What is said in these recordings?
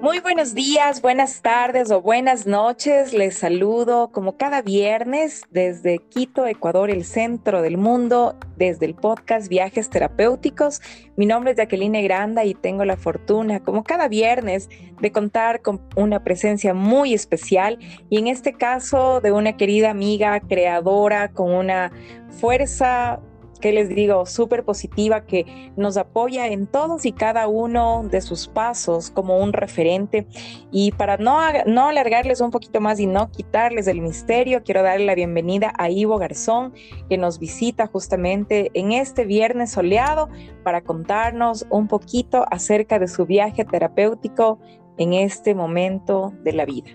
Muy buenos días, buenas tardes o buenas noches. Les saludo como cada viernes desde Quito, Ecuador, el centro del mundo, desde el podcast Viajes Terapéuticos. Mi nombre es Jacqueline Granda y tengo la fortuna, como cada viernes, de contar con una presencia muy especial y en este caso de una querida amiga creadora con una fuerza ¿qué les digo? Súper positiva que nos apoya en todos y cada uno de sus pasos como un referente. Y para no, no alargarles un poquito más y no quitarles el misterio, quiero darle la bienvenida a Ivo Garzón, que nos visita justamente en este viernes soleado para contarnos un poquito acerca de su viaje terapéutico en este momento de la vida.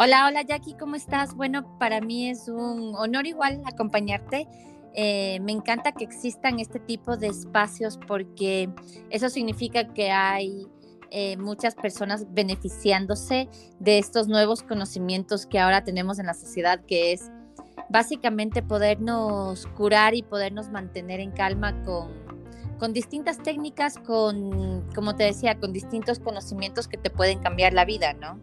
Hola, hola Jackie, ¿cómo estás? Bueno, para mí es un honor igual acompañarte eh, me encanta que existan este tipo de espacios porque eso significa que hay eh, muchas personas beneficiándose de estos nuevos conocimientos que ahora tenemos en la sociedad, que es básicamente podernos curar y podernos mantener en calma con, con distintas técnicas, con, como te decía, con distintos conocimientos que te pueden cambiar la vida, ¿no?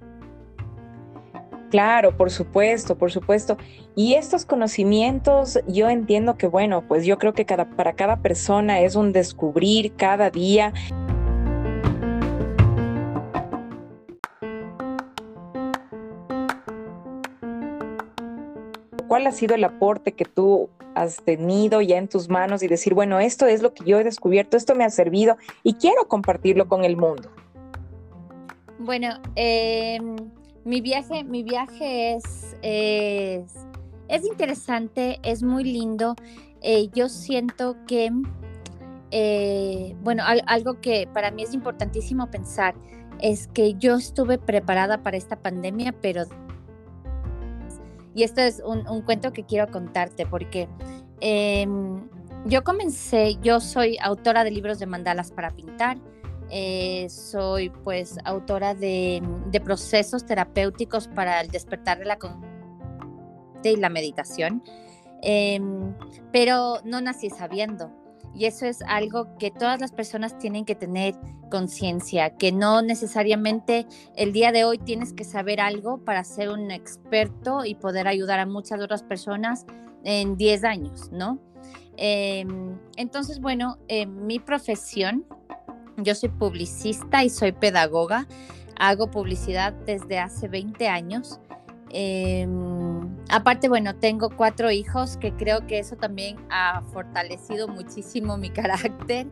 Claro, por supuesto, por supuesto. Y estos conocimientos, yo entiendo que, bueno, pues yo creo que cada, para cada persona es un descubrir cada día. ¿Cuál ha sido el aporte que tú has tenido ya en tus manos y decir, bueno, esto es lo que yo he descubierto, esto me ha servido y quiero compartirlo con el mundo? Bueno, eh, mi viaje, mi viaje es, es, interesante, es muy lindo. Eh, yo siento que, eh, bueno, algo que para mí es importantísimo pensar es que yo estuve preparada para esta pandemia, pero... Y esto es un, un cuento que quiero contarte porque em, yo comencé, yo soy autora de libros de mandalas para pintar. Eh, soy pues autora de, procesos terapéuticos para el despertar de la y la meditación, em, pero no nací sabiendo. Y eso es algo que todas las personas tienen que tener conciencia, que no necesariamente el día de hoy tienes que saber algo para ser un experto y poder ayudar a muchas otras personas en 10 años, ¿no? Em, entonces, bueno, mi profesión yo soy publicista y soy pedagoga. Hago publicidad desde hace 20 años. Em, aparte, bueno, tengo cuatro hijos que creo que eso también ha fortalecido muchísimo mi carácter.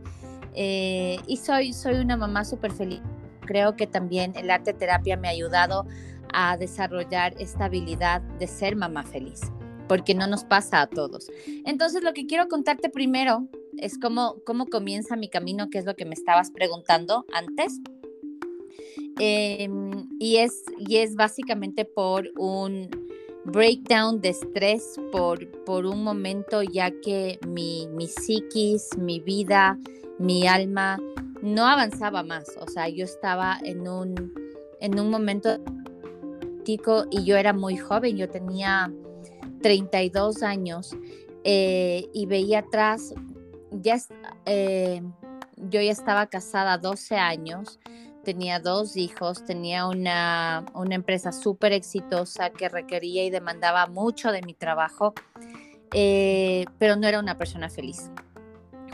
Eh, y soy, soy una mamá súper feliz. Creo que también el arte terapia me ha ayudado a desarrollar esta habilidad de ser mamá feliz, porque no nos pasa a todos. Entonces, lo que quiero contarte primero es como cómo comienza mi camino, que es lo que me estabas preguntando antes. Em, y, es, y es básicamente por un breakdown de estrés, por, por un momento ya que mi, mi psiquis, mi vida, mi alma no avanzaba más. O sea, yo estaba en un, en un momento y yo era muy joven, yo tenía 32 años eh, y veía atrás ya eh, yo ya estaba casada 12 años, tenía dos hijos, tenía una, empresa súper exitosa que requería y demandaba mucho de mi trabajo, eh, pero no era una persona feliz.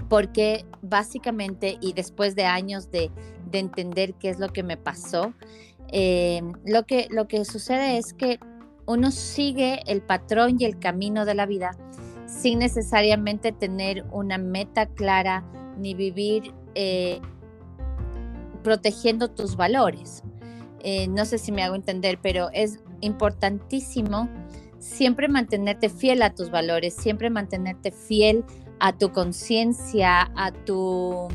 Porque básicamente, y después de años de, entender qué es lo que me pasó, eh, lo, que, lo que sucede es que uno sigue el patrón y el camino de la vida sin necesariamente tener una meta clara ni vivir eh, protegiendo tus valores. Eh, no sé si me hago entender, pero es importantísimo siempre mantenerte fiel a tus valores, siempre mantenerte fiel a tu conciencia, a tu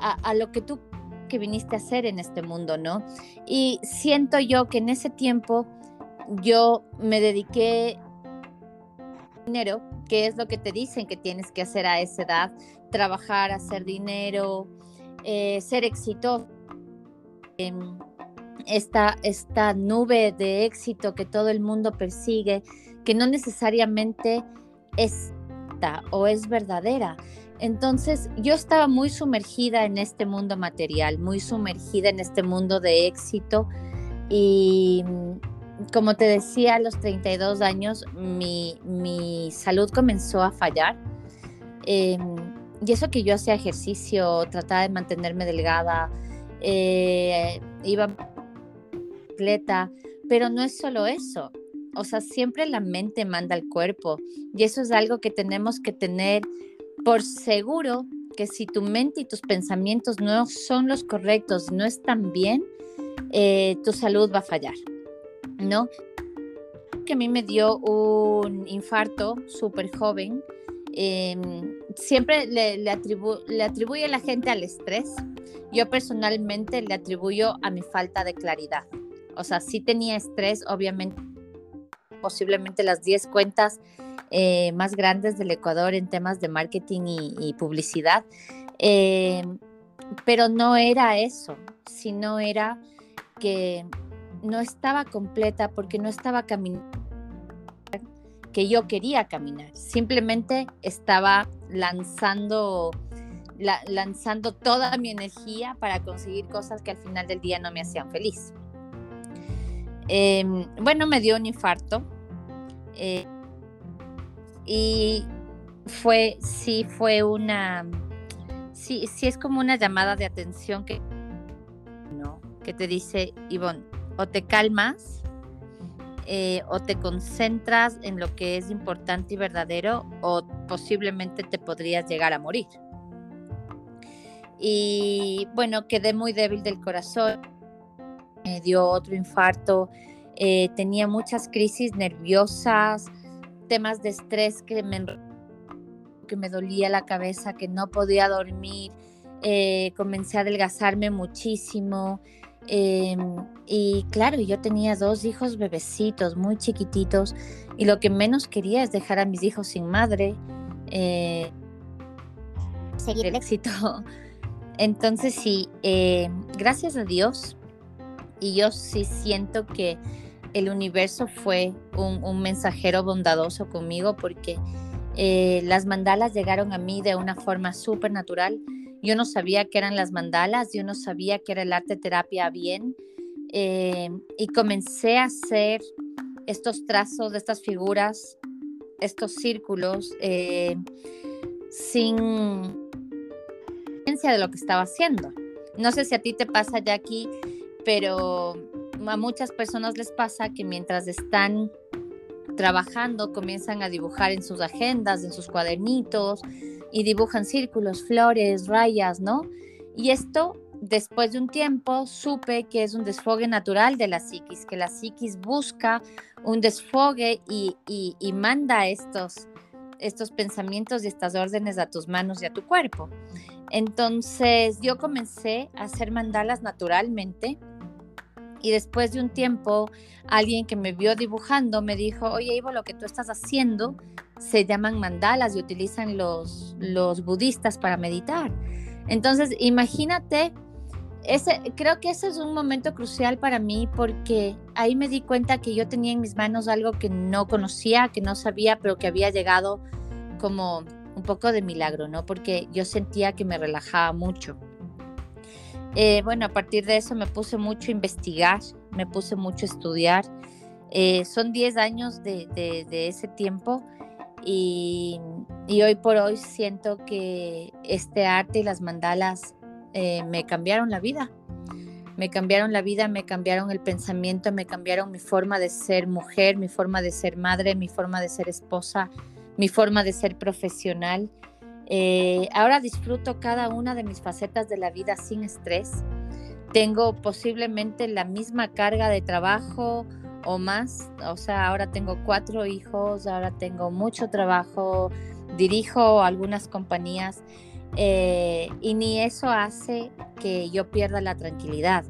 a, lo que tú que viniste a hacer en este mundo, ¿no? Y siento yo que en ese tiempo yo me dediqué dinero, que es lo que te dicen que tienes que hacer a esa edad, trabajar, hacer dinero, eh, ser exitoso. Em, esta, esta nube de éxito que todo el mundo persigue, que no necesariamente es o es verdadera. Entonces yo estaba muy sumergida en este mundo material, muy sumergida en este mundo de éxito y como te decía, a los 32 años mi, salud comenzó a fallar. Em, y eso que yo hacía ejercicio, trataba de mantenerme delgada, eh, iba completa, pero no es solo eso. O sea, siempre la mente manda al cuerpo y eso es algo que tenemos que tener por seguro que si tu mente y tus pensamientos no son los correctos, no están bien, eh, tu salud va a fallar, ¿no? Que a mí me dio un infarto súper joven. Em, siempre le, le, le atribuye la gente al estrés. Yo personalmente le atribuyo a mi falta de claridad. O sea, sí tenía estrés, obviamente, posiblemente las 10 cuentas eh, más grandes del Ecuador en temas de marketing y, publicidad. Eh, pero no era eso, sino era que no estaba completa porque no estaba caminando que yo quería caminar. Simplemente estaba lanzando, lanzando toda mi energía para conseguir cosas que al final del día no me hacían feliz. Em, bueno, me dio un infarto. Eh, y fue, sí, fue una, sí, sí es como una llamada de atención que, que te dice, Ivonne, o te calmas eh, o te concentras en lo que es importante y verdadero o posiblemente te podrías llegar a morir. Y bueno, quedé muy débil del corazón, me dio otro infarto, eh, tenía muchas crisis nerviosas, temas de estrés que me, que me dolía la cabeza, que no podía dormir, eh, comencé a adelgazarme muchísimo. Em, y claro, yo tenía dos hijos bebecitos, muy chiquititos, y lo que menos quería es dejar a mis hijos sin madre. Eh, seguir el éxito. Entonces sí, eh, gracias a Dios, y yo sí siento que el universo fue un, mensajero bondadoso conmigo porque eh, las mandalas llegaron a mí de una forma súper natural. Yo no sabía qué eran las mandalas, yo no sabía qué era el arte terapia bien. Eh, y comencé a hacer estos trazos de estas figuras, estos círculos, eh, sin conciencia de lo que estaba haciendo. No sé si a ti te pasa, Jackie, pero a muchas personas les pasa que mientras están trabajando comienzan a dibujar en sus agendas, en sus cuadernitos y dibujan círculos, flores, rayas, ¿no? Y esto después de un tiempo supe que es un desfogue natural de la psiquis, que la psiquis busca un desfogue y, y, manda estos, estos pensamientos y estas órdenes a tus manos y a tu cuerpo. Entonces yo comencé a hacer mandalas naturalmente y después de un tiempo alguien que me vio dibujando me dijo, oye Ivo, lo que tú estás haciendo se llaman mandalas y utilizan los, budistas para meditar. Entonces, imagínate, ese, creo que ese es un momento crucial para mí porque ahí me di cuenta que yo tenía en mis manos algo que no conocía, que no sabía, pero que había llegado como un poco de milagro, ¿no? Porque yo sentía que me relajaba mucho. Eh, bueno, a partir de eso me puse mucho a investigar, me puse mucho a estudiar. Eh, son 10 años de, ese tiempo y, hoy por hoy siento que este arte y las mandalas eh, me cambiaron la vida. Me cambiaron la vida, me cambiaron el pensamiento, me cambiaron mi forma de ser mujer, mi forma de ser madre, mi forma de ser esposa, mi forma de ser profesional. Eh, ahora disfruto cada una de mis facetas de la vida sin estrés. Tengo posiblemente la misma carga de trabajo o más. O sea, ahora tengo cuatro hijos, ahora tengo mucho trabajo, dirijo algunas compañías eh, y ni eso hace que yo pierda la tranquilidad.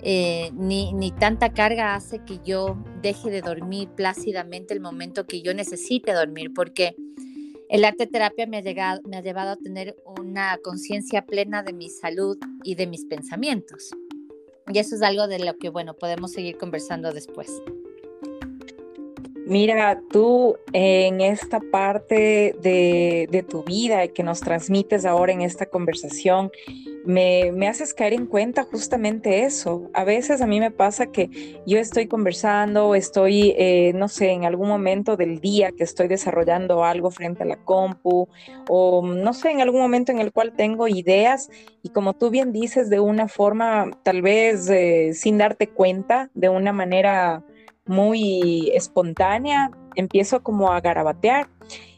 Eh, ni, ni, tanta carga hace que yo deje de dormir plácidamente el momento que yo necesite dormir, porque el arte terapia me ha, llegado, me ha llevado a tener una conciencia plena de mi salud y de mis pensamientos. Y eso es algo de lo que, bueno, podemos seguir conversando después. Mira, tú en esta parte de, tu vida que nos transmites ahora en esta conversación, me, haces caer en cuenta justamente eso. A veces a mí me pasa que yo estoy conversando, estoy, eh, no sé, en algún momento del día que estoy desarrollando algo frente a la compu, o no sé, en algún momento en el cual tengo ideas y como tú bien dices, de una forma tal vez eh, sin darte cuenta, de una manera muy espontánea, empiezo como a garabatear.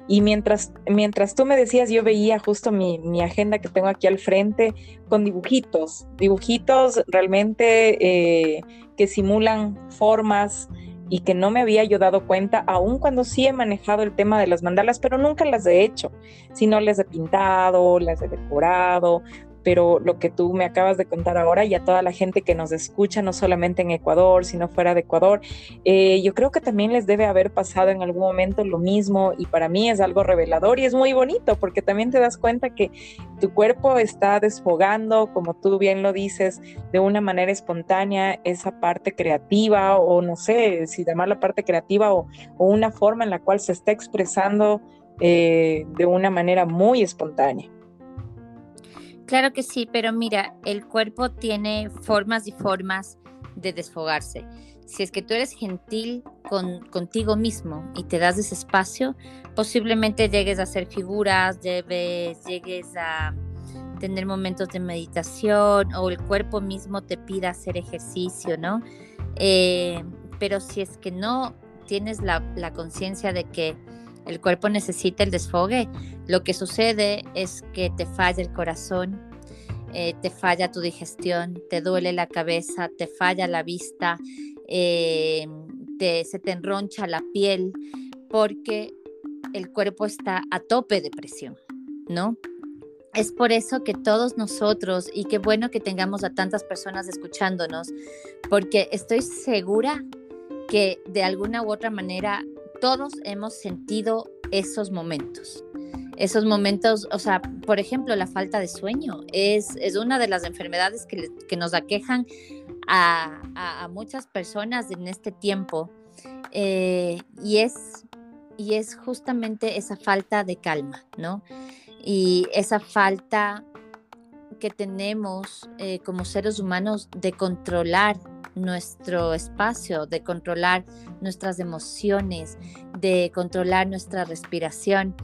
Y mientras, mientras tú me decías, yo veía justo mi, mi agenda que tengo aquí al frente con dibujitos, dibujitos realmente eh, que simulan formas y que no me había yo dado cuenta, aun cuando sí he manejado el tema de las mandalas, pero nunca las he hecho, sino las he pintado, las he decorado, pero lo que tú me acabas de contar ahora y a toda la gente que nos escucha, no solamente en Ecuador, sino fuera de Ecuador, eh, yo creo que también les debe haber pasado en algún momento lo mismo y para mí es algo revelador y es muy bonito porque también te das cuenta que tu cuerpo está desfogando, como tú bien lo dices, de una manera espontánea esa parte creativa o no sé si llamar la parte creativa o, una forma en la cual se está expresando eh, de una manera muy espontánea. Claro que sí, pero mira, el cuerpo tiene formas y formas de desfogarse. Si es que tú eres gentil con, contigo mismo y te das ese espacio, posiblemente llegues a hacer figuras, llegues, a tener momentos de meditación o el cuerpo mismo te pida hacer ejercicio, ¿no? Eh, pero si es que no tienes la, la conciencia de que el cuerpo necesita el desfogue, lo que sucede es que te falla el corazón, eh, te falla tu digestión, te duele la cabeza, te falla la vista, eh, se te enroncha la piel, porque el cuerpo está a tope de presión, ¿no? Es por eso que todos nosotros, y qué bueno que tengamos a tantas personas escuchándonos, porque estoy segura que de alguna u otra manera todos hemos sentido esos momentos. Esos momentos, o sea, por ejemplo, la falta de sueño es, es una de las enfermedades que, nos aquejan a, muchas personas en este tiempo. Eh, y, es, y es justamente esa falta de calma, ¿no? Y esa falta que tenemos eh, como seres humanos de controlar nuestro espacio, de controlar nuestras emociones, de controlar nuestra respiración.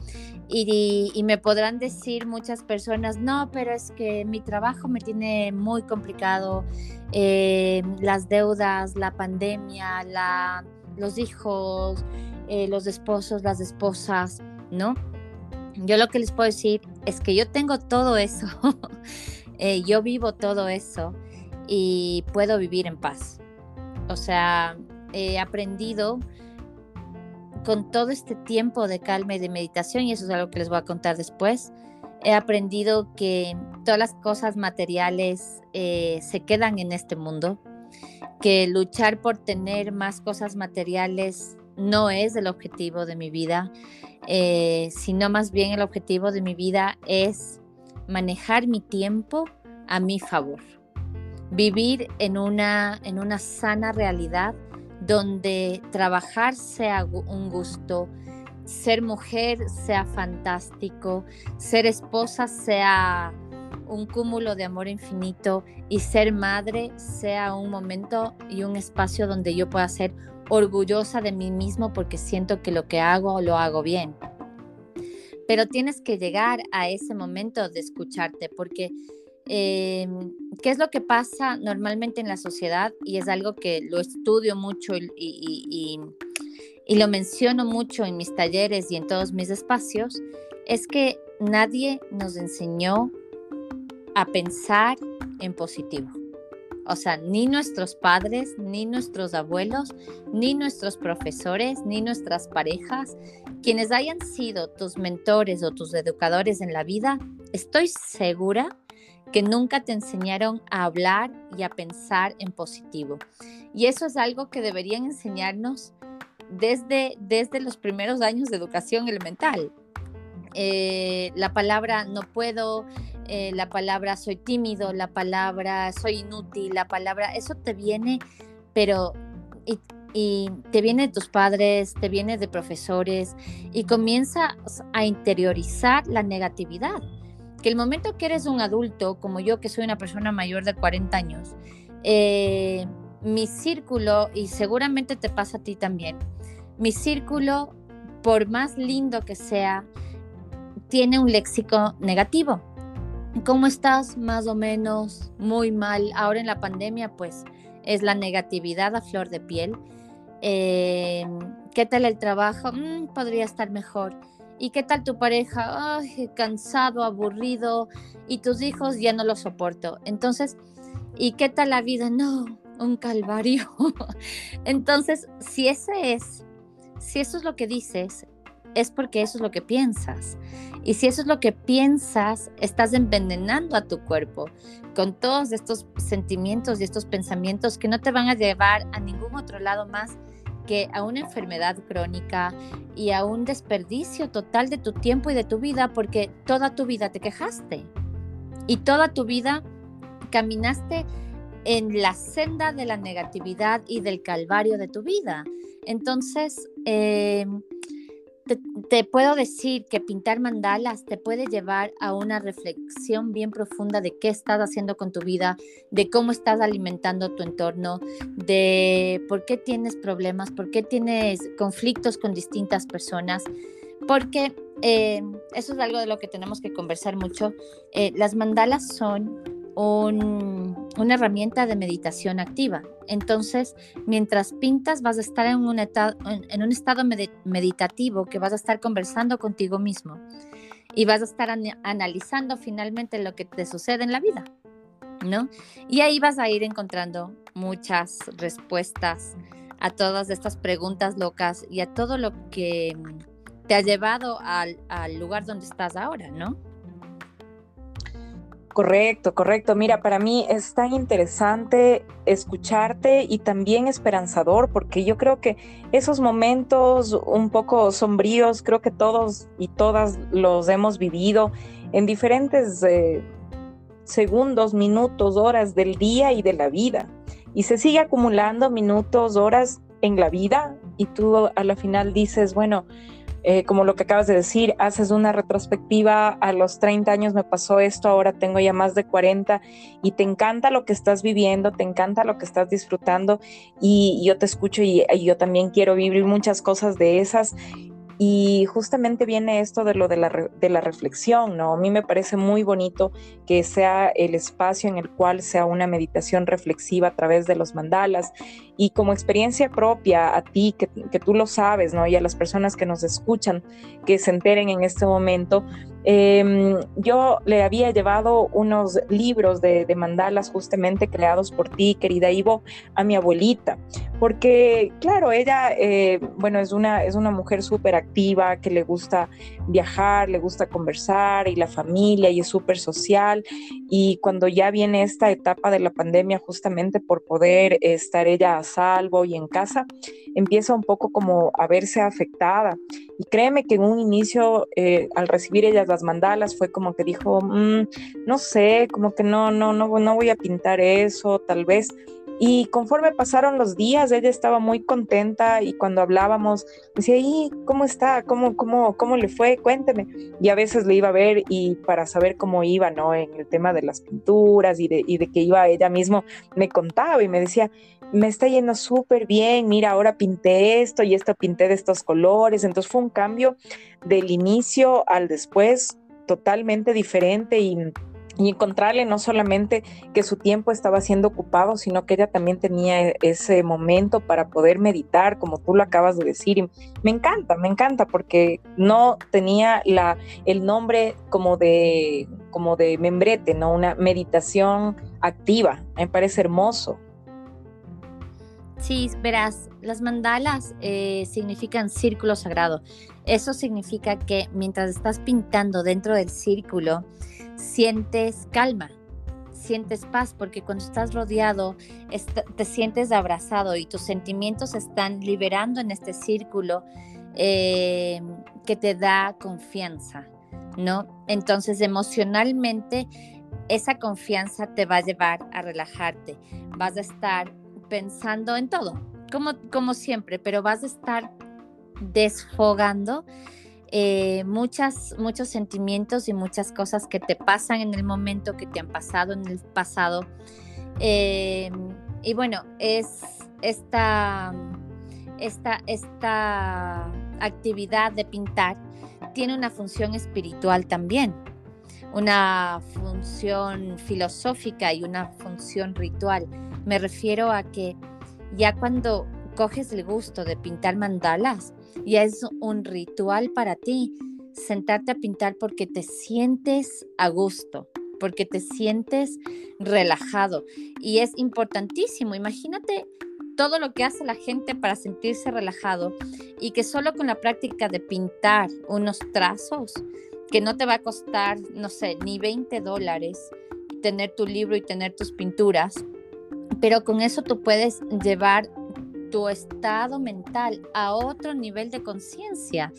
Y, me podrán decir muchas personas, no, pero es que mi trabajo me tiene muy complicado, eh, las deudas, la pandemia, la, los hijos, eh, los esposos, las esposas, ¿no? Yo lo que les puedo decir es que yo tengo todo eso, eh, yo vivo todo eso y puedo vivir en paz. O sea, he aprendido con todo este tiempo de calma y de meditación, y eso es algo que les voy a contar después, he aprendido que todas las cosas materiales eh, se quedan en este mundo, que luchar por tener más cosas materiales no es el objetivo de mi vida, eh, sino más bien el objetivo de mi vida es manejar mi tiempo a mi favor vivir en una, en una sana realidad donde trabajar sea un gusto, ser mujer sea fantástico, ser esposa sea un cúmulo de amor infinito y ser madre sea un momento y un espacio donde yo pueda ser orgullosa de mí mismo porque siento que lo que hago lo hago bien. Pero tienes que llegar a ese momento de escucharte porque Em, ¿Qué es lo que pasa normalmente en la sociedad? Y es algo que lo estudio mucho y, lo menciono mucho en mis talleres y en todos mis espacios, es que nadie nos enseñó a pensar en positivo. O sea, ni nuestros padres, ni nuestros abuelos, ni nuestros profesores, ni nuestras parejas, quienes hayan sido tus mentores o tus educadores en la vida, estoy segura que nunca te enseñaron a hablar y a pensar en positivo. Y eso es algo que deberían enseñarnos desde, desde los primeros años de educación elemental. Eh, la palabra no puedo, eh, la palabra soy tímido, la palabra soy inútil, la palabra, eso te viene, pero y te viene de tus padres, te viene de profesores y comienzas a interiorizar la negatividad. Que el momento que eres un adulto, como yo que soy una persona mayor de 40 años, eh, mi círculo, y seguramente te pasa a ti también, mi círculo, por más lindo que sea, tiene un léxico negativo. ¿Cómo estás? Más o menos, muy mal. Ahora en la pandemia, pues es la negatividad a flor de piel. Em, ¿Qué tal el trabajo? Mm, podría estar mejor. ¿Y qué tal tu pareja? Cansado, aburrido. Y tus hijos ya no los soporto. Entonces, ¿y qué tal la vida? No, un calvario. Entonces, si ese es, si eso es lo que dices, es porque eso es lo que piensas. Y si eso es lo que piensas, estás envenenando a tu cuerpo con todos estos sentimientos y estos pensamientos que no te van a llevar a ningún otro lado más que a una enfermedad crónica y a un desperdicio total de tu tiempo y de tu vida porque toda tu vida te quejaste y toda tu vida caminaste en la senda de la negatividad y del calvario de tu vida. Entonces, eh, te, puedo decir que pintar mandalas te puede llevar a una reflexión bien profunda de qué estás haciendo con tu vida, de cómo estás alimentando tu entorno, de por qué tienes problemas, por qué tienes conflictos con distintas personas, porque eh, eso es algo de lo que tenemos que conversar mucho. Eh, las mandalas son una herramienta de meditación activa. Entonces, mientras pintas, vas a estar en un, en un estado meditativo que vas a estar conversando contigo mismo y vas a estar analizando finalmente lo que te sucede en la vida, ¿no? Y ahí vas a ir encontrando muchas respuestas a todas estas preguntas locas y a todo lo que te ha llevado al, al lugar donde estás ahora, ¿no? Correcto, correcto. Mira, para mí es tan interesante escucharte y también esperanzador, porque yo creo que esos momentos un poco sombríos, creo que todos y todas los hemos vivido en diferentes eh, segundos, minutos, horas del día y de la vida. Y se sigue acumulando minutos, horas en la vida y tú a la final dices, bueno, eh, como lo que acabas de decir, haces una retrospectiva, a los 30 años me pasó esto, ahora tengo ya más de 40 y te encanta lo que estás viviendo, te encanta lo que estás disfrutando y, yo te escucho y, y yo también quiero vivir muchas cosas de esas y justamente viene esto de lo de la, de la, reflexión, ¿no? A mí me parece muy bonito que sea el espacio en el cual sea una meditación reflexiva a través de los mandalas y como experiencia propia a ti, que, que tú lo sabes, ¿no? Y a las personas que nos escuchan, que se enteren en este momento, Em, yo le había llevado unos libros de, mandalas justamente creados por ti, querida Ivo, a mi abuelita, porque claro, ella, eh, bueno, es una, es una mujer súper activa, que le gusta viajar, le gusta conversar y la familia y es súper social. Y cuando ya viene esta etapa de la pandemia, justamente por poder estar ella a salvo y en casa, empieza un poco como a verse afectada. Y créeme que en un inicio, eh, al recibir ella las mandalas, fue como que dijo, mm, no sé, como que no, no, no, no voy a pintar eso, tal vez. Y conforme pasaron los días, ella estaba muy contenta y cuando hablábamos, decía, ¿y cómo está? ¿Cómo, cómo, cómo le fue? Cuénteme. Y a veces le iba a ver y para saber cómo iba, ¿no? En el tema de las pinturas y de, y de que iba ella mismo, me contaba y me decía, me está yendo súper bien, mira, ahora pinté esto y esto pinté de estos colores. Entonces fue un cambio del inicio al después totalmente diferente y y encontrarle no solamente que su tiempo estaba siendo ocupado, sino que ella también tenía ese momento para poder meditar, como tú lo acabas de decir. Y me encanta, me encanta, porque no tenía la, el nombre como de, como de membrete, ¿no? Una meditación activa. Me parece hermoso. Sí, verás, las mandalas eh, significan círculo sagrado. Eso significa que mientras estás pintando dentro del círculo, sientes calma, sientes paz, porque cuando estás rodeado, te sientes abrazado y tus sentimientos se están liberando en este círculo eh, que te da confianza, ¿no? Entonces, emocionalmente, esa confianza te va a llevar a relajarte, vas a estar pensando en todo, como, como siempre, pero vas a estar desfogando eh, muchas, muchos sentimientos y muchas cosas que te pasan en el momento, que te han pasado en el pasado. Eh, y bueno, es esta, esta, esta actividad de pintar tiene una función espiritual también, una función filosófica y una función ritual. Me refiero a que ya cuando coges el gusto de pintar mandalas, ya es un ritual para ti sentarte a pintar porque te sientes a gusto, porque te sientes relajado. Y es importantísimo. Imagínate todo lo que hace la gente para sentirse relajado y que solo con la práctica de pintar unos trazos, que no te va a costar, no sé, ni 20 dólares tener tu libro y tener tus pinturas, pero con eso tú puedes llevar tu estado mental a otro nivel de conciencia.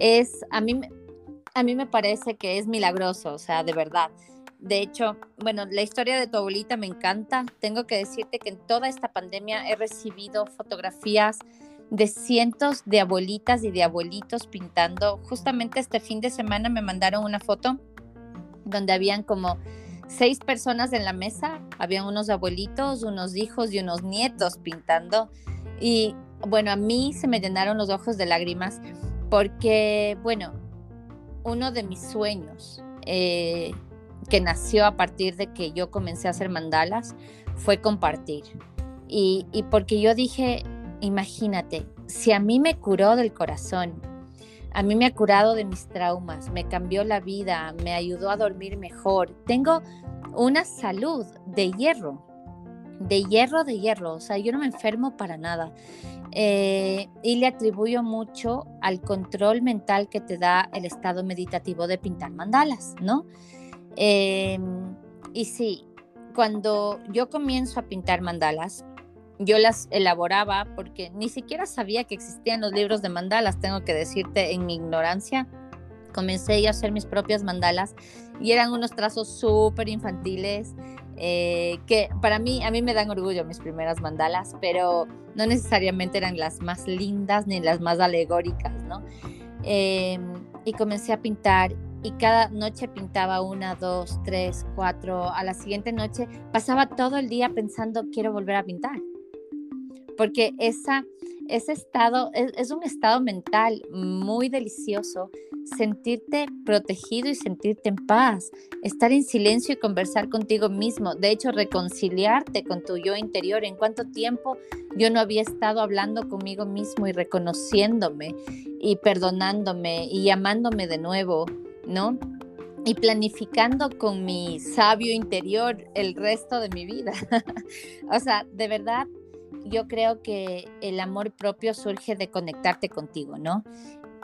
Es, a mí, a mí me parece que es milagroso, o sea, de verdad. De hecho, bueno, la historia de tu abuelita me encanta. Tengo que decirte que en toda esta pandemia he recibido fotografías de cientos de abuelitas y de abuelitos pintando. Justamente este fin de semana me mandaron una foto donde habían como seis personas en la mesa, habían unos abuelitos, unos hijos y unos nietos pintando. Y bueno, a mí se me llenaron los ojos de lágrimas porque, bueno, uno de mis sueños eh, que nació a partir de que yo comencé a hacer mandalas fue compartir. Y, y porque yo dije, imagínate, si a mí me curó del corazón, a mí me ha curado de mis traumas, me cambió la vida, me ayudó a dormir mejor, tengo una salud de hierro, de hierro, de hierro, o sea, yo no me enfermo para nada. Eh, y le atribuyo mucho al control mental que te da el estado meditativo de pintar mandalas, ¿no? Em, y sí, cuando yo comienzo a pintar mandalas, yo las elaboraba porque ni siquiera sabía que existían los libros de mandalas, tengo que decirte en mi ignorancia. Comencé a hacer mis propias mandalas y eran unos trazos súper infantiles eh, que para mí, a mí me dan orgullo mis primeras mandalas, pero no necesariamente eran las más lindas ni las más alegóricas, ¿no? Em, y comencé a pintar y cada noche pintaba una, dos, tres, cuatro. A la siguiente noche pasaba todo el día pensando, quiero volver a pintar. Porque esa, ese estado es, un estado mental muy delicioso, sentirte protegido y sentirte en paz, estar en silencio y conversar contigo mismo, de hecho reconciliarte con tu yo interior. En cuánto tiempo yo no había estado hablando conmigo mismo y reconociéndome y perdonándome y amándome de nuevo ¿no? Y planificando con mi sabio interior el resto de mi vida. o sea, de verdad, yo creo que el amor propio surge de conectarte contigo, ¿no?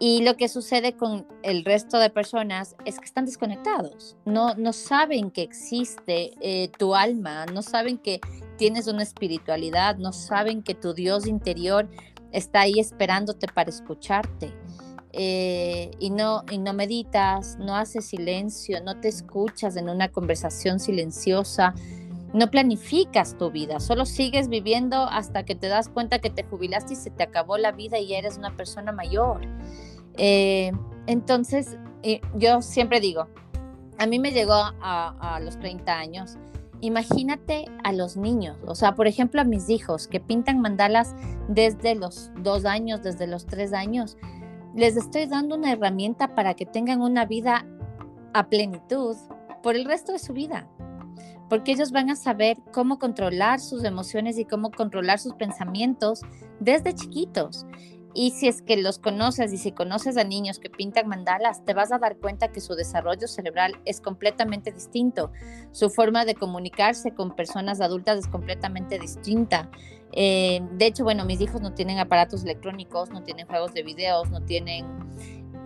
Y lo que sucede con el resto de personas es que están desconectados, no, no saben que existe eh, tu alma, no saben que tienes una espiritualidad, no saben que tu Dios interior está ahí esperándote para escucharte. Eh, y, no, y no meditas, no haces silencio, no te escuchas en una conversación silenciosa, no planificas tu vida, solo sigues viviendo hasta que te das cuenta que te jubilaste y se te acabó la vida y eres una persona mayor. Eh, entonces, yo siempre digo, a mí me llegó a, a los 30 años, imagínate a los niños, o sea, por ejemplo, a mis hijos que pintan mandalas desde los dos años, desde los tres años les estoy dando una herramienta para que tengan una vida a plenitud por el resto de su vida. Porque ellos van a saber cómo controlar sus emociones y cómo controlar sus pensamientos desde chiquitos. Y si es que los conoces y si conoces a niños que pintan mandalas, te vas a dar cuenta que su desarrollo cerebral es completamente distinto. Su forma de comunicarse con personas adultas es completamente distinta. Eh, de hecho, bueno, mis hijos no tienen aparatos electrónicos, no tienen juegos de videos, no tienen...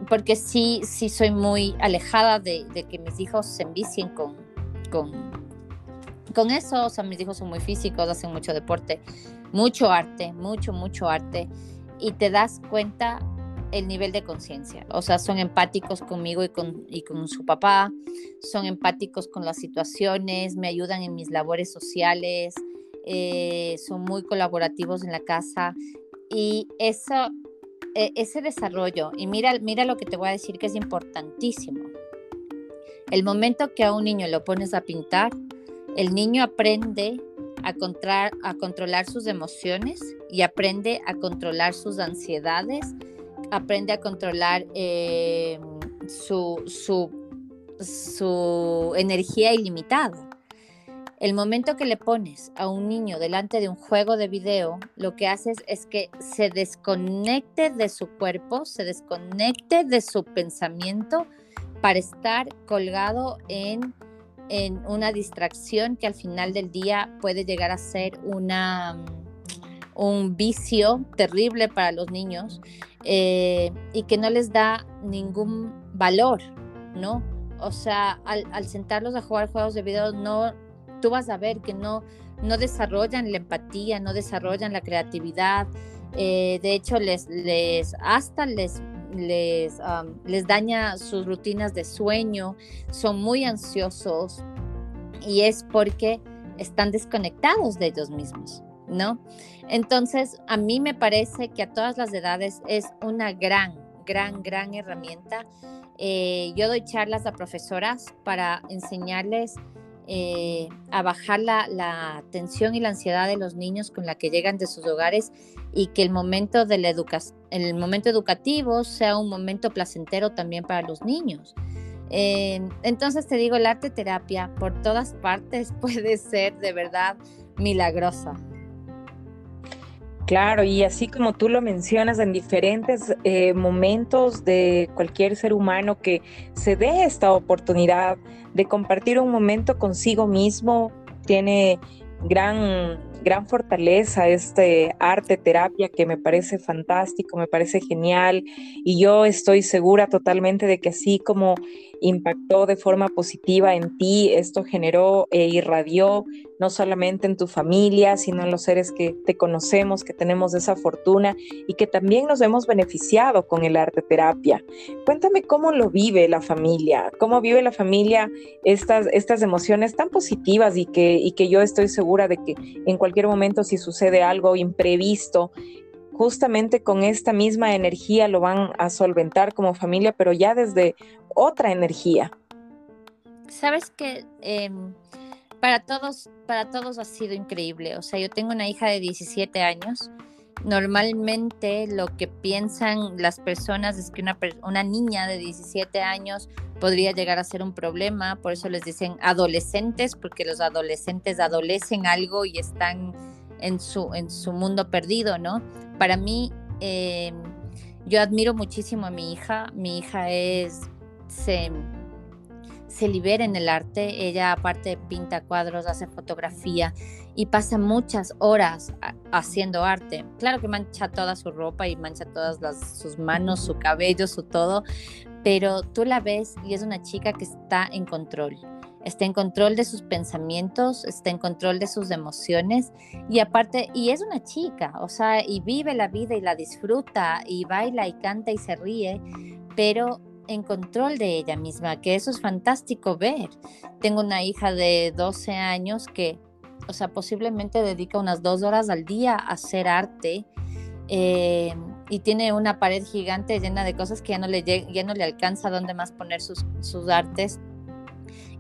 Porque sí, sí soy muy alejada de, que mis hijos se envicien con, con, con eso. O sea, mis hijos son muy físicos, hacen mucho deporte, mucho arte, mucho, mucho arte. Y te das cuenta el nivel de conciencia. O sea, son empáticos conmigo y con, y con su papá, son empáticos con las situaciones, me ayudan en mis labores sociales, eh, son muy colaborativos en la casa y eso, e, ese desarrollo, y mira, mira lo que te voy a decir que es importantísimo. El momento que a un niño lo pones a pintar, el niño aprende a, controlar sus emociones y aprende a controlar sus ansiedades, aprende a controlar su, su, su energía ilimitada. El momento que le pones a un niño delante de un juego de video, lo que haces es que se desconecte de su cuerpo, se desconecte de su pensamiento para estar colgado en, en una distracción que al final del día puede llegar a ser una, un vicio terrible para los niños eh, y que no les da ningún valor, ¿no? O sea, al, al, sentarlos a jugar juegos de video, no, tú vas a ver que no, no desarrollan la empatía, no desarrollan la creatividad. Eh, de hecho, les, les, hasta les, les, les daña sus rutinas de sueño, son muy ansiosos y es porque están desconectados de ellos mismos, ¿no? Entonces, a mí me parece que a todas las edades es una gran, gran, gran herramienta. Eh, yo doy charlas a profesoras para enseñarles eh, a bajar la, tensión y la ansiedad de los niños con la que llegan de sus hogares y que el momento, de la el momento educativo sea un momento placentero también para los niños. Eh, entonces te digo, el arte terapia por todas partes puede ser de verdad milagrosa. Claro, y así como tú lo mencionas en diferentes eh, momentos de cualquier ser humano que se dé esta oportunidad de compartir un momento consigo mismo, tiene gran gran fortaleza este arte terapia que me parece fantástico, me parece genial y yo estoy segura totalmente de que así como impactó de forma positiva en ti, esto generó e irradió no solamente en tu familia, sino en los seres que te conocemos, que tenemos esa fortuna y que también nos hemos beneficiado con el arte terapia. Cuéntame cómo lo vive la familia, cómo vive la familia estas, estas emociones tan positivas y que, y que yo estoy segura de que en cualquier momento si sucede algo imprevisto, justamente con esta misma energía lo van a solventar como familia, pero ya desde otra energía. Sabes que em, para todos, para todos ha sido increíble. O sea, yo tengo una hija de 17 años. Normalmente lo que piensan las personas es que una, una niña de 17 años podría llegar a ser un problema, por eso les dicen adolescentes, porque los adolescentes adolecen algo y están en su, en su mundo perdido, ¿no? Para mí, em, yo admiro muchísimo a mi hija. Mi hija es, se, se libera en el arte. Ella aparte pinta cuadros, hace fotografía y pasa muchas horas haciendo arte. Claro que mancha toda su ropa y mancha todas sus manos, su cabello, su todo, pero tú la ves y es una chica que está en control está en control de sus pensamientos, está en control de sus emociones y aparte, y es una chica, o sea, y vive la vida y la disfruta y baila y canta y se ríe, pero en control de ella misma, que eso es fantástico ver. Tengo una hija de 12 años que, o sea, posiblemente dedica unas dos horas al día a hacer arte. Eh, y tiene una pared gigante llena de cosas que ya no le, ya no le alcanza dónde más poner sus, sus artes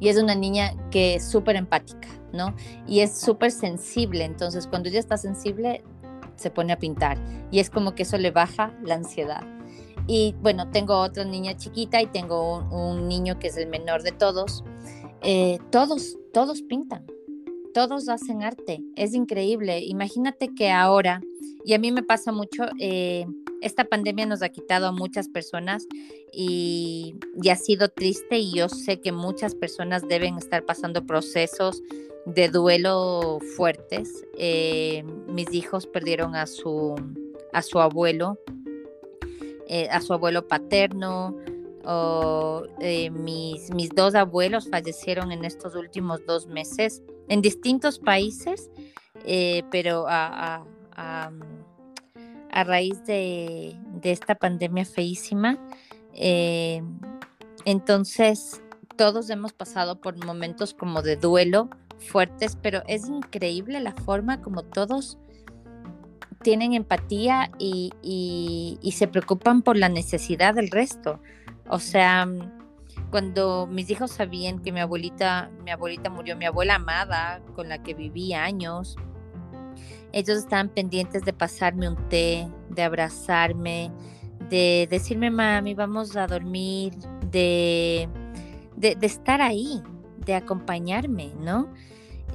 y es una niña que es súper empática, ¿no? Y es súper sensible, entonces cuando ella está sensible se pone a pintar y es como que eso le baja la ansiedad. Y bueno, tengo otra niña chiquita y tengo un, niño que es el menor de todos. Eh, todos, todos pintan, todos hacen arte, es increíble. Imagínate que ahora, y a mí me pasa mucho, eh, esta pandemia nos ha quitado a muchas personas y, ha sido triste y yo sé que muchas personas deben estar pasando procesos de duelo fuertes. Eh, mis hijos perdieron a su, a su abuelo, eh, a su abuelo paterno. Mis, mis dos abuelos fallecieron en estos últimos dos meses en distintos países, pero a raíz de, esta pandemia feísima. Eh, entonces, todos hemos pasado por momentos como de duelo fuertes, pero es increíble la forma como todos tienen empatía y, y, se preocupan por la necesidad del resto. O sea, cuando mis hijos sabían que mi abuelita, mi abuelita murió, mi abuela amada, con la que viví años, ellos estaban pendientes de pasarme un té, de abrazarme, de decirme, mami, vamos a dormir, de, de, estar ahí, de acompañarme, ¿no?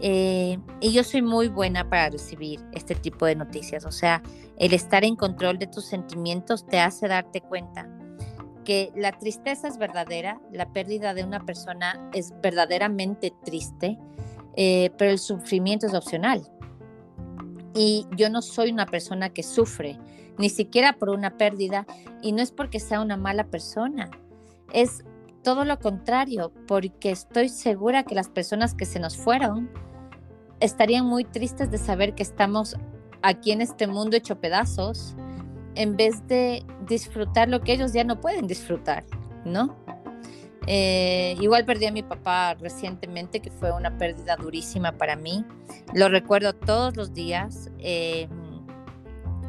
Eh, y yo soy muy buena para recibir este tipo de noticias. O sea, el estar en control de tus sentimientos te hace darte cuenta que la tristeza es verdadera, la pérdida de una persona es verdaderamente triste, eh, pero el sufrimiento es opcional. Y yo no soy una persona que sufre, ni siquiera por una pérdida, y no es porque sea una mala persona, es todo lo contrario, porque estoy segura que las personas que se nos fueron estarían muy tristes de saber que estamos aquí en este mundo hecho pedazos, en vez de disfrutar lo que ellos ya no pueden disfrutar, ¿no? Eh, igual perdí a mi papá recientemente, que fue una pérdida durísima para mí. Lo recuerdo todos los días. Eh,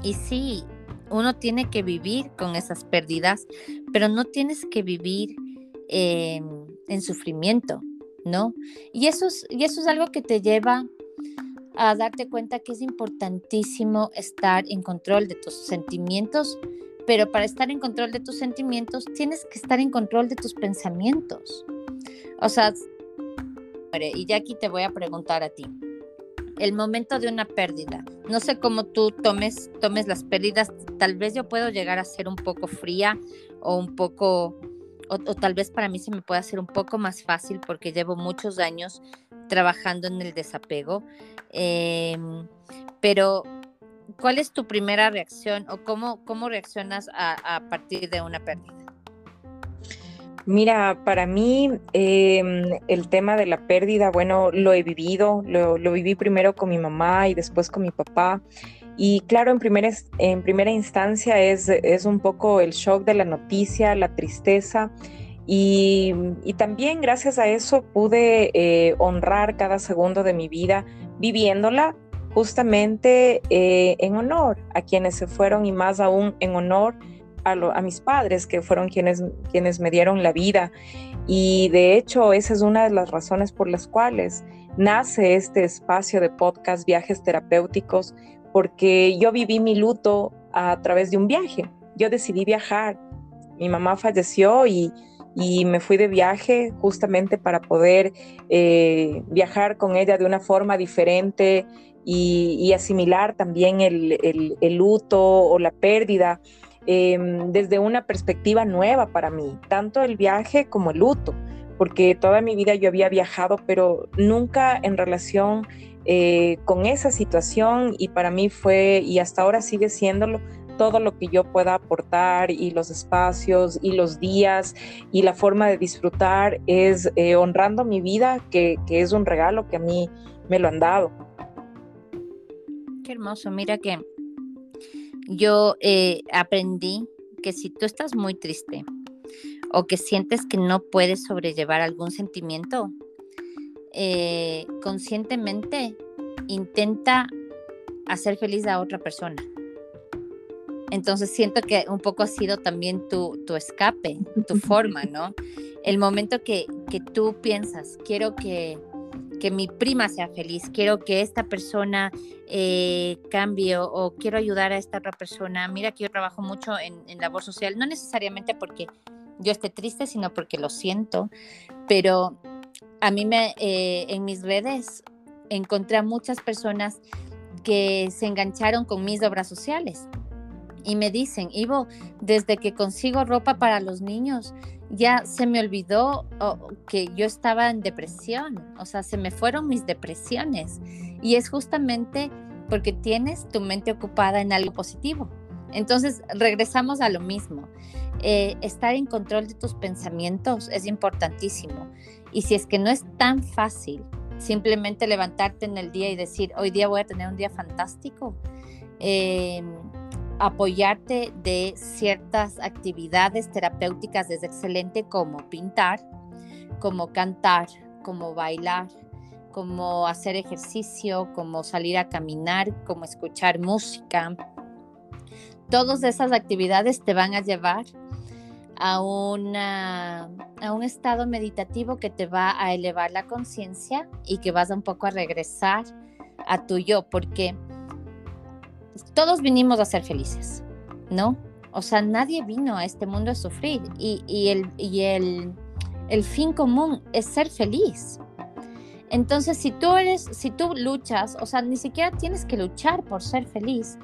y sí, uno tiene que vivir con esas pérdidas, pero no tienes que vivir en sufrimiento, ¿no? Y eso, es, y eso es algo que te lleva a darte cuenta que es importantísimo estar en control de tus sentimientos, pero para estar en control de tus sentimientos tienes que estar en control de tus pensamientos. O sea, y ya aquí te voy a preguntar a ti. El momento de una pérdida. No sé cómo tú tomes, tomes las pérdidas. Tal vez yo puedo llegar a ser un poco fría o un poco, o, tal vez para mí se me puede hacer un poco más fácil porque llevo muchos años trabajando en el desapego. Em, pero ¿cuál es tu primera reacción o cómo, cómo reaccionas a, partir de una pérdida? Mira, para mí em, el tema de la pérdida, bueno, lo he vivido, lo, viví primero con mi mamá y después con mi papá. Y claro, en primera, en primera instancia es, es un poco el shock de la noticia, la tristeza. Y, también gracias a eso pude eh, honrar cada segundo de mi vida viviéndola justamente eh, en honor a quienes se fueron y más aún en honor a, mis padres, que fueron quienes, quienes me dieron la vida. Y de hecho, esa es una de las razones por las cuales nace este espacio de podcast Viajes Terapéuticos, porque yo viví mi luto a través de un viaje. Yo decidí viajar. Mi mamá falleció y y me fui de viaje justamente para poder eh, viajar con ella de una forma diferente y, asimilar también el, luto o la pérdida em, desde una perspectiva nueva para mí, tanto el viaje como el luto, porque toda mi vida yo había viajado, pero nunca en relación eh, con esa situación y para mí fue, y hasta ahora sigue siéndolo, todo lo que yo pueda aportar y los espacios y los días y la forma de disfrutar es eh, honrando mi vida, que, es un regalo que a mí me lo han dado. Qué hermoso, mira que yo eh, aprendí que si tú estás muy triste o que sientes que no puedes sobrellevar algún sentimiento, eh, conscientemente intenta hacer feliz a otra persona entonces siento que un poco ha sido también tu, escape, tu forma, ¿no? El momento que, tú piensas, quiero que, mi prima sea feliz, quiero que esta persona eh, cambie o, quiero ayudar a esta otra persona. Mira que yo trabajo mucho en, en labor social, no necesariamente porque yo esté triste, sino porque lo siento, pero a mí me, eh, en mis redes encontré a muchas personas que se engancharon con mis obras sociales y me dicen, Ivo, desde que consigo ropa para los niños, ya se me olvidó que yo estaba en depresión, o sea, se me fueron mis depresiones. Y es justamente porque tienes tu mente ocupada en algo positivo. Entonces, regresamos a lo mismo. Eh, estar en control de tus pensamientos es importantísimo. Y si es que no es tan fácil simplemente levantarte en el día y decir, hoy día voy a tener un día fantástico, eh, apoyarte de ciertas actividades terapéuticas es excelente como pintar, como cantar, como bailar, como hacer ejercicio, como salir a caminar, como escuchar música. Todas esas actividades te van a llevar a, a un estado meditativo que te va a elevar la conciencia y que vas un poco a regresar a tu yo, porque todos vinimos a ser felices, ¿no? O sea, nadie vino a este mundo a sufrir y, el, fin común es ser feliz. Entonces, si tú eres, si tú luchas, o sea, ni siquiera tienes que luchar por ser feliz,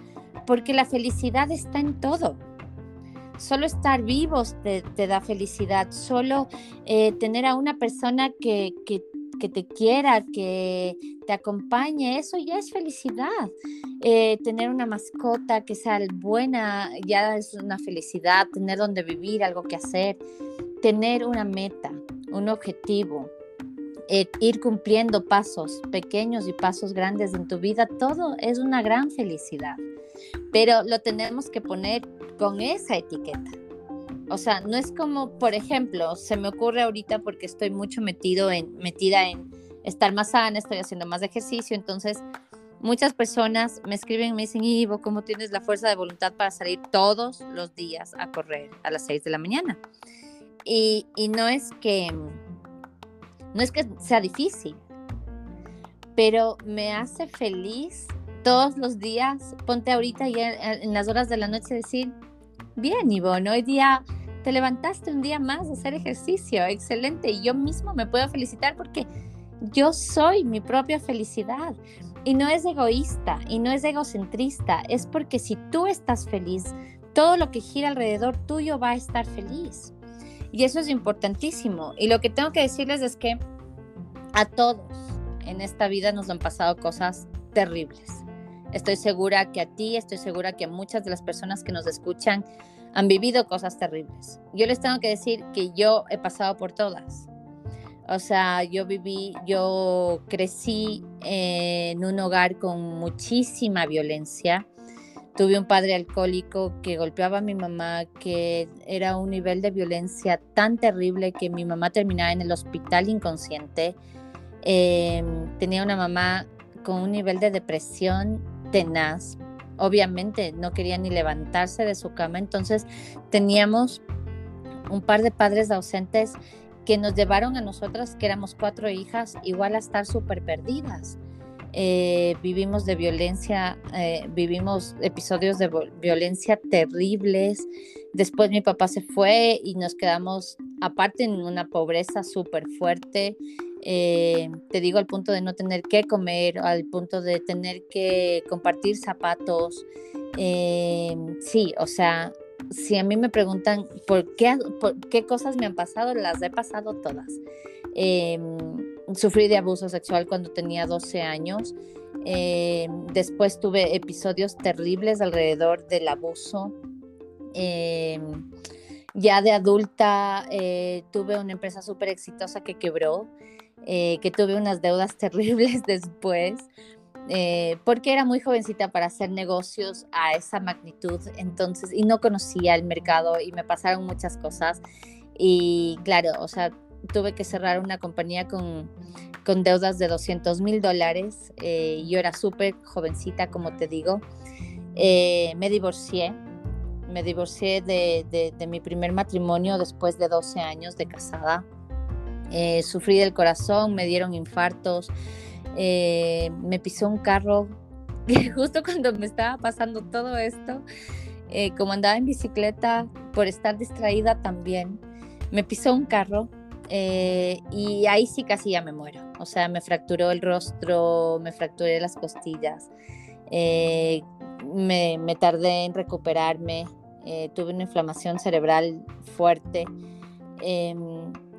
porque la felicidad está en todo. Solo estar vivos te, da felicidad, solo eh, tener a una persona que, que, te quiera, que te acompañe, eso ya es felicidad. Eh, tener una mascota que sea buena ya es una felicidad, tener donde vivir, algo que hacer, tener una meta, un objetivo, eh, ir cumpliendo pasos pequeños y pasos grandes en tu vida, todo es una gran felicidad. Pero lo tenemos que poner con esa etiqueta. O sea, no es como, por ejemplo, se me ocurre ahorita porque estoy mucho metido en, metida en estar más sana, estoy haciendo más ejercicio, entonces muchas personas me escriben y me dicen, Ivo, ¿cómo tienes la fuerza de voluntad para salir todos los días a correr a las 6 de la mañana? Y, y no es que no es que sea difícil, pero me hace feliz todos los días. Ponte ahorita ya en las horas de la noche decir, bien, Ivonne, hoy día te levantaste un día más a hacer ejercicio, excelente. Y yo mismo me puedo felicitar porque yo soy mi propia felicidad. Y no es egoísta y no es egocentrista, es porque si tú estás feliz, todo lo que gira alrededor tuyo va a estar feliz. Y eso es importantísimo. Y lo que tengo que decirles es que a todos en esta vida nos han pasado cosas terribles. Estoy segura que a ti, estoy segura que a muchas de las personas que nos escuchan han vivido cosas terribles. Yo les tengo que decir que yo he pasado por todas. O sea, yo viví, yo crecí en un hogar con muchísima violencia Tuve un padre alcohólico que golpeaba a mi mamá, que era un nivel de violencia tan terrible que mi mamá terminaba en el hospital inconsciente. Em, tenía una mamá con un nivel de depresión tenaz. Obviamente no quería ni levantarse de su cama, entonces teníamos un par de padres ausentes que nos llevaron a nosotras, que éramos cuatro hijas, igual a estar súper perdidas. Eh, vivimos de violencia, eh, vivimos episodios de violencia terribles. Después mi papá se fue y nos quedamos aparte en una pobreza súper fuerte. Eh, te digo al punto de no tener que comer, al punto de tener que compartir zapatos. sí, o sea, si a mí me preguntan por qué, por qué cosas me han pasado, las he pasado todas. Em, sufrí de abuso sexual cuando tenía 12 años. Eh, después tuve episodios terribles alrededor del abuso. Eh, ya de adulta eh, tuve una empresa súper exitosa que quebró, que tuve unas deudas terribles después, porque era muy jovencita para hacer negocios a esa magnitud, entonces, y no conocía el mercado y me pasaron muchas cosas. Y claro, o sea, tuve que cerrar una compañía con, con deudas de 200 mil dólares. Eh, yo era súper jovencita, como te digo. Eh, me divorcié. Me divorcié de, de, mi primer matrimonio después de 12 años de casada. Eh, sufrí del corazón, me dieron infartos. me pisó un carro justo cuando me estaba pasando todo esto. como andaba en bicicleta, por estar distraída también, me pisó un carro eh, y ahí sí casi ya me muero. O sea, me fracturó el rostro, me fracturé las costillas, eh, me, tardé en recuperarme, eh, tuve una inflamación cerebral fuerte.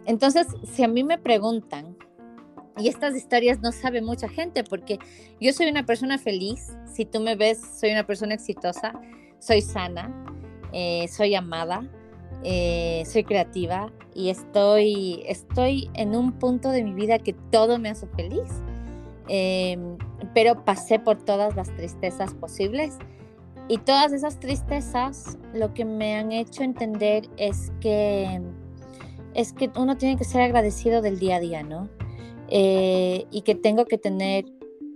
Entonces, si a mí me preguntan, y estas historias no sabe mucha gente, porque yo soy una persona feliz, si tú me ves, soy una persona exitosa, soy sana, soy amada, eh, soy creativa y estoy, estoy en un punto de mi vida que todo me hace feliz. Em, pero pasé por todas las tristezas posibles y todas esas tristezas lo que me han hecho entender es que es que uno tiene que ser agradecido del día a día, ¿no? eh, y que tengo que tener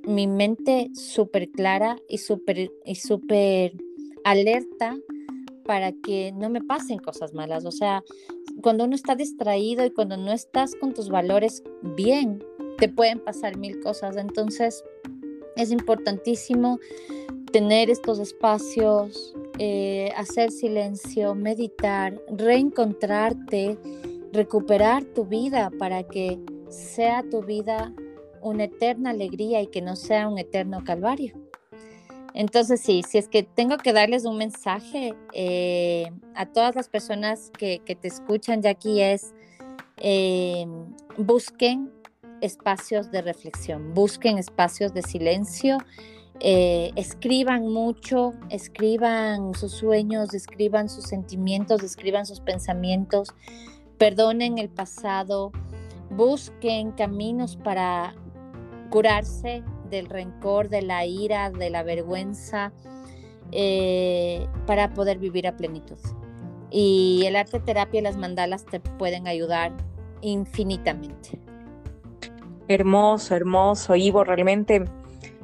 mi mente súper clara y súper y súper alerta para que no me pasen cosas malas. O sea, cuando uno está distraído y cuando no estás con tus valores bien, te pueden pasar mil cosas. Entonces, es importantísimo tener estos espacios, eh, hacer silencio, meditar, reencontrarte, recuperar tu vida para que sea tu vida una eterna alegría y que no sea un eterno calvario. Entonces, sí, si es que tengo que darles un mensaje eh, a todas las personas que, te escuchan ya aquí es, eh, busquen espacios de reflexión, busquen espacios de silencio, eh, escriban mucho, escriban sus sueños, escriban sus sentimientos, escriban sus pensamientos, perdonen el pasado, busquen caminos para curarse del rencor, de la ira, de la vergüenza, eh, para poder vivir a plenitud. Y el arte terapia y las mandalas te pueden ayudar infinitamente. Hermoso, hermoso, Ivo, realmente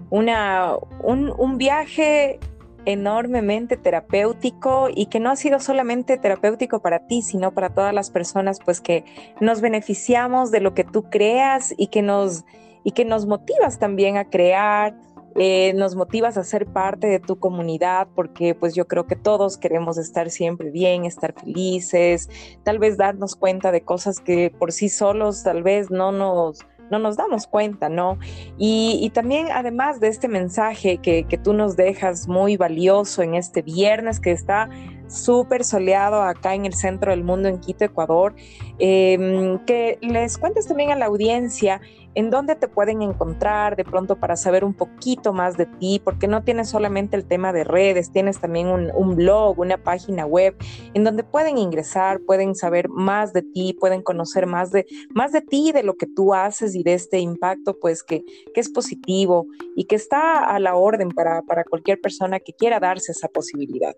una, un, un viaje enormemente terapéutico y que no ha sido solamente terapéutico para ti, sino para todas las personas pues que nos beneficiamos de lo que tú creas y que nos, y que nos motivas también a crear, eh, nos motivas a ser parte de tu comunidad, porque pues yo creo que todos queremos estar siempre bien, estar felices, tal vez darnos cuenta de cosas que por sí solos tal vez no nos no nos damos cuenta, ¿no? Y, también además de este mensaje que, que tú nos dejas muy valioso en este viernes que está súper soleado acá en el centro del mundo, en Quito, Ecuador, em, que les cuentes también a la audiencia en dónde te pueden encontrar de pronto para saber un poquito más de ti, porque no tienes solamente el tema de redes, tienes también un, blog, una página web, en donde pueden ingresar, pueden saber más de ti, pueden conocer más de, más de ti, de lo que tú haces y de este impacto, pues que, que es positivo y que está a la orden para, para cualquier persona que quiera darse esa posibilidad.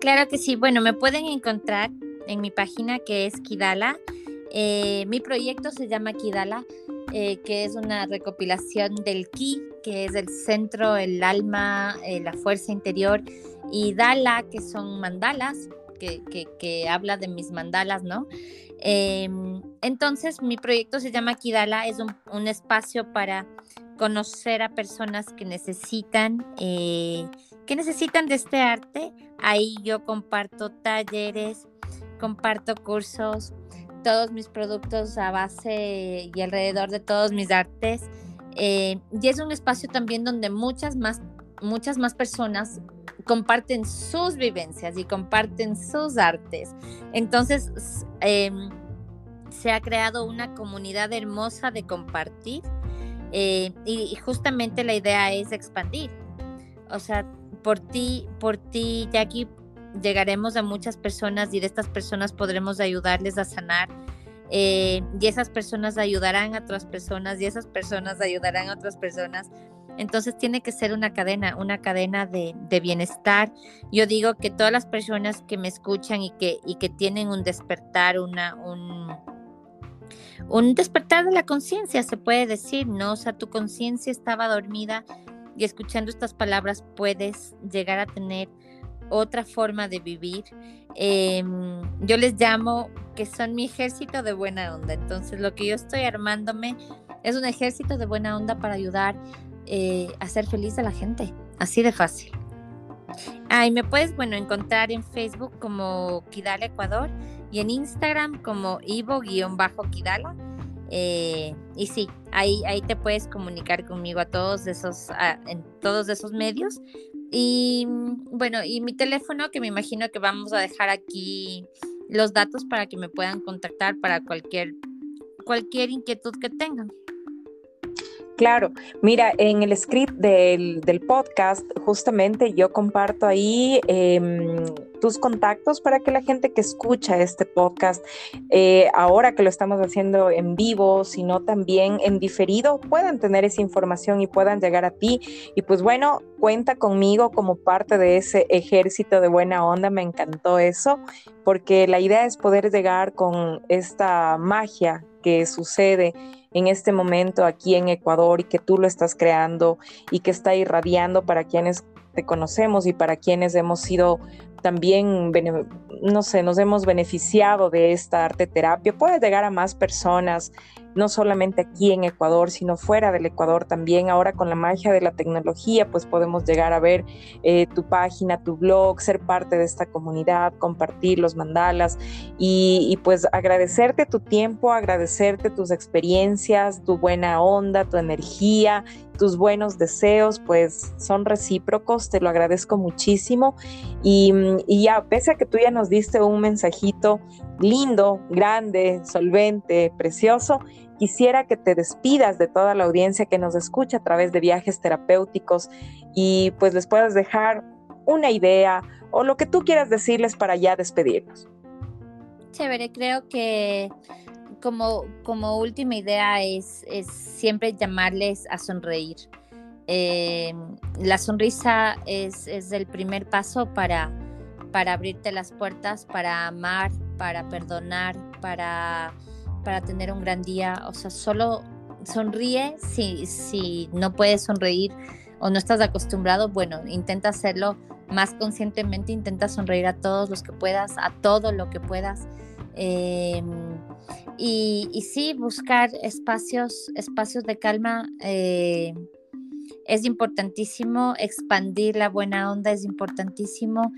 Claro que sí. Bueno, me pueden encontrar en mi página que es Kidala. Eh, mi proyecto se llama Kidala, eh, que es una recopilación del Ki, que es el centro, el alma, eh, la fuerza interior, y Dala, que son mandalas, que, habla de mis mandalas, ¿no? Em, entonces, mi proyecto se llama Kidala, es un, espacio para conocer a personas que necesitan, que necesitan de este arte Ahí yo comparto talleres, comparto cursos, todos mis productos a base y alrededor de todos mis artes. Eh, y es un espacio también donde muchas más, muchas más personas comparten sus vivencias y comparten sus artes. Entonces, em, se ha creado una comunidad hermosa de compartir eh, y, justamente la idea es expandir. O sea, por ti, por ti, Jackie, llegaremos a muchas personas y de estas personas podremos ayudarles a sanar. Eh, y esas personas ayudarán a otras personas y esas personas ayudarán a otras personas. Entonces tiene que ser una cadena, una cadena de, bienestar. Yo digo que todas las personas que me escuchan y que, y que tienen un despertar, una, un, un despertar de la conciencia, se puede decir, ¿no? O sea, tu conciencia estaba dormida y escuchando estas palabras puedes llegar a tener otra forma de vivir. Em, yo les llamo que son mi ejército de buena onda. Entonces lo que yo estoy armándome es un ejército de buena onda para ayudar eh, a ser feliz a la gente. Así de fácil. Ah, me puedes, bueno, encontrar en Facebook como Kidala Ecuador y en Instagram como Ivo-Kidala. Eh, y sí, ahí, ahí te puedes comunicar conmigo a todos esos, en todos esos medios. Y bueno, y mi teléfono, que me imagino que vamos a dejar aquí los datos para que me puedan contactar para cualquier, cualquier inquietud que tengan. Claro, mira, en el script del, podcast, justamente yo comparto ahí em, tus contactos para que la gente que escucha este podcast, eh, ahora que lo estamos haciendo en vivo, sino también en diferido, puedan tener esa información y puedan llegar a ti. Y pues bueno, cuenta conmigo como parte de ese ejército de buena onda, me encantó eso, porque la idea es poder llegar con esta magia que sucede en este momento aquí en Ecuador y que tú lo estás creando y que está irradiando para quienes te conocemos y para quienes hemos sido también, no sé, nos hemos beneficiado de esta arte terapia, puede llegar a más personas no solamente aquí en Ecuador, sino fuera del Ecuador también. Ahora con la magia de la tecnología, pues podemos llegar a ver eh, tu página, tu blog, ser parte de esta comunidad, compartir los mandalas y, pues agradecerte tu tiempo, agradecerte tus experiencias, tu buena onda, tu energía, tus buenos deseos, pues son recíprocos, te lo agradezco muchísimo. Y ya, pese a que tú ya nos diste un mensajito lindo, grande, solvente, precioso, quisiera que te despidas de toda la audiencia que nos escucha a través de viajes terapéuticos y pues les puedas dejar una idea o lo que tú quieras decirles para ya despedirnos. Chévere, creo que como, como última idea es, es siempre llamarles a sonreír. Eh, la sonrisa es, es, el primer paso para, para abrirte las puertas, para amar, para perdonar, para para tener un gran día. O sea, solo sonríe si, si no puedes sonreír o no estás acostumbrado, bueno, intenta hacerlo más conscientemente, intenta sonreír a todos los que puedas, a todo lo que puedas. Em, y, y, sí, buscar espacios, espacios de calma eh, es importantísimo, expandir la buena onda es importantísimo.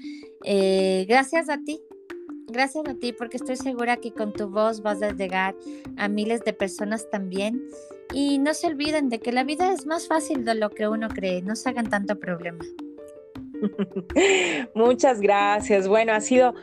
Eh, gracias a ti, Gracias a ti porque estoy segura que con tu voz vas a llegar a miles de personas también. Y no se olviden de que la vida es más fácil de lo que uno cree. No se hagan tanto problema. Muchas gracias. Bueno, ha sido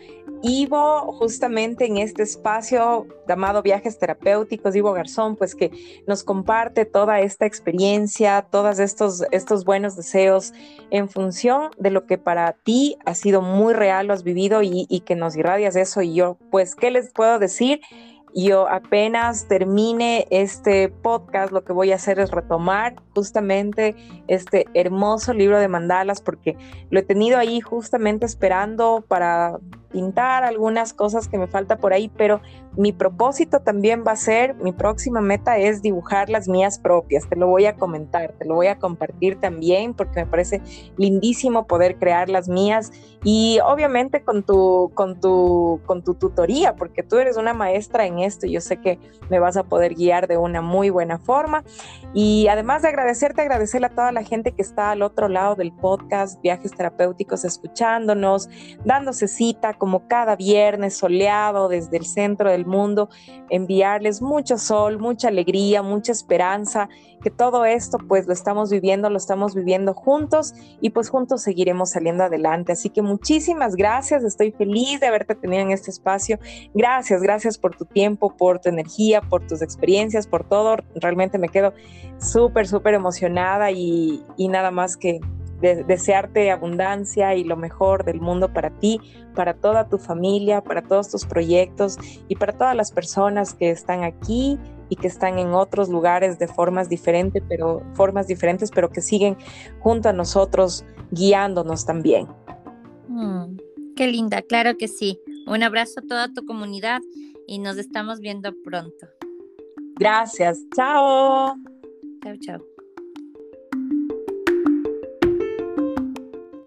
Ivo, justamente en este espacio llamado Viajes Terapéuticos, Ivo Garzón, pues que nos comparte toda esta experiencia, todos estos, estos buenos deseos en función de lo que para ti ha sido muy real, lo has vivido y, y que nos irradias eso. Y yo, pues, ¿qué les puedo decir? Yo apenas termine este podcast, lo que voy a hacer es retomar justamente este hermoso libro de mandalas porque lo he tenido ahí justamente esperando para pintar algunas cosas que me falta por ahí, pero mi propósito también va a ser, mi próxima meta es dibujar las mías propias, te lo voy a comentar, te lo voy a compartir también porque me parece lindísimo poder crear las mías y obviamente con tu, con tu, con tu tutoría, porque tú eres una maestra en esto, yo sé que me vas a poder guiar de una muy buena forma. Y además de agradecerte, agradecerle a toda la gente que está al otro lado del podcast, viajes terapéuticos, escuchándonos, dándose cita como cada viernes soleado desde el centro del mundo, enviarles mucho sol, mucha alegría, mucha esperanza, que todo esto pues lo estamos viviendo, lo estamos viviendo juntos y pues juntos seguiremos saliendo adelante. Así que muchísimas gracias, estoy feliz de haberte tenido en este espacio. Gracias, gracias por tu tiempo, por tu energía, por tus experiencias, por todo. Realmente me quedo súper, súper emocionada y, nada más que desearte abundancia y lo mejor del mundo para ti, para toda tu familia, para todos tus proyectos y para todas las personas que están aquí y que están en otros lugares de formas diferentes, pero formas diferentes, pero que siguen junto a nosotros guiándonos también. Mm, qué linda, claro que sí. Un abrazo a toda tu comunidad y nos estamos viendo pronto. Gracias. Chao. Chao, chao.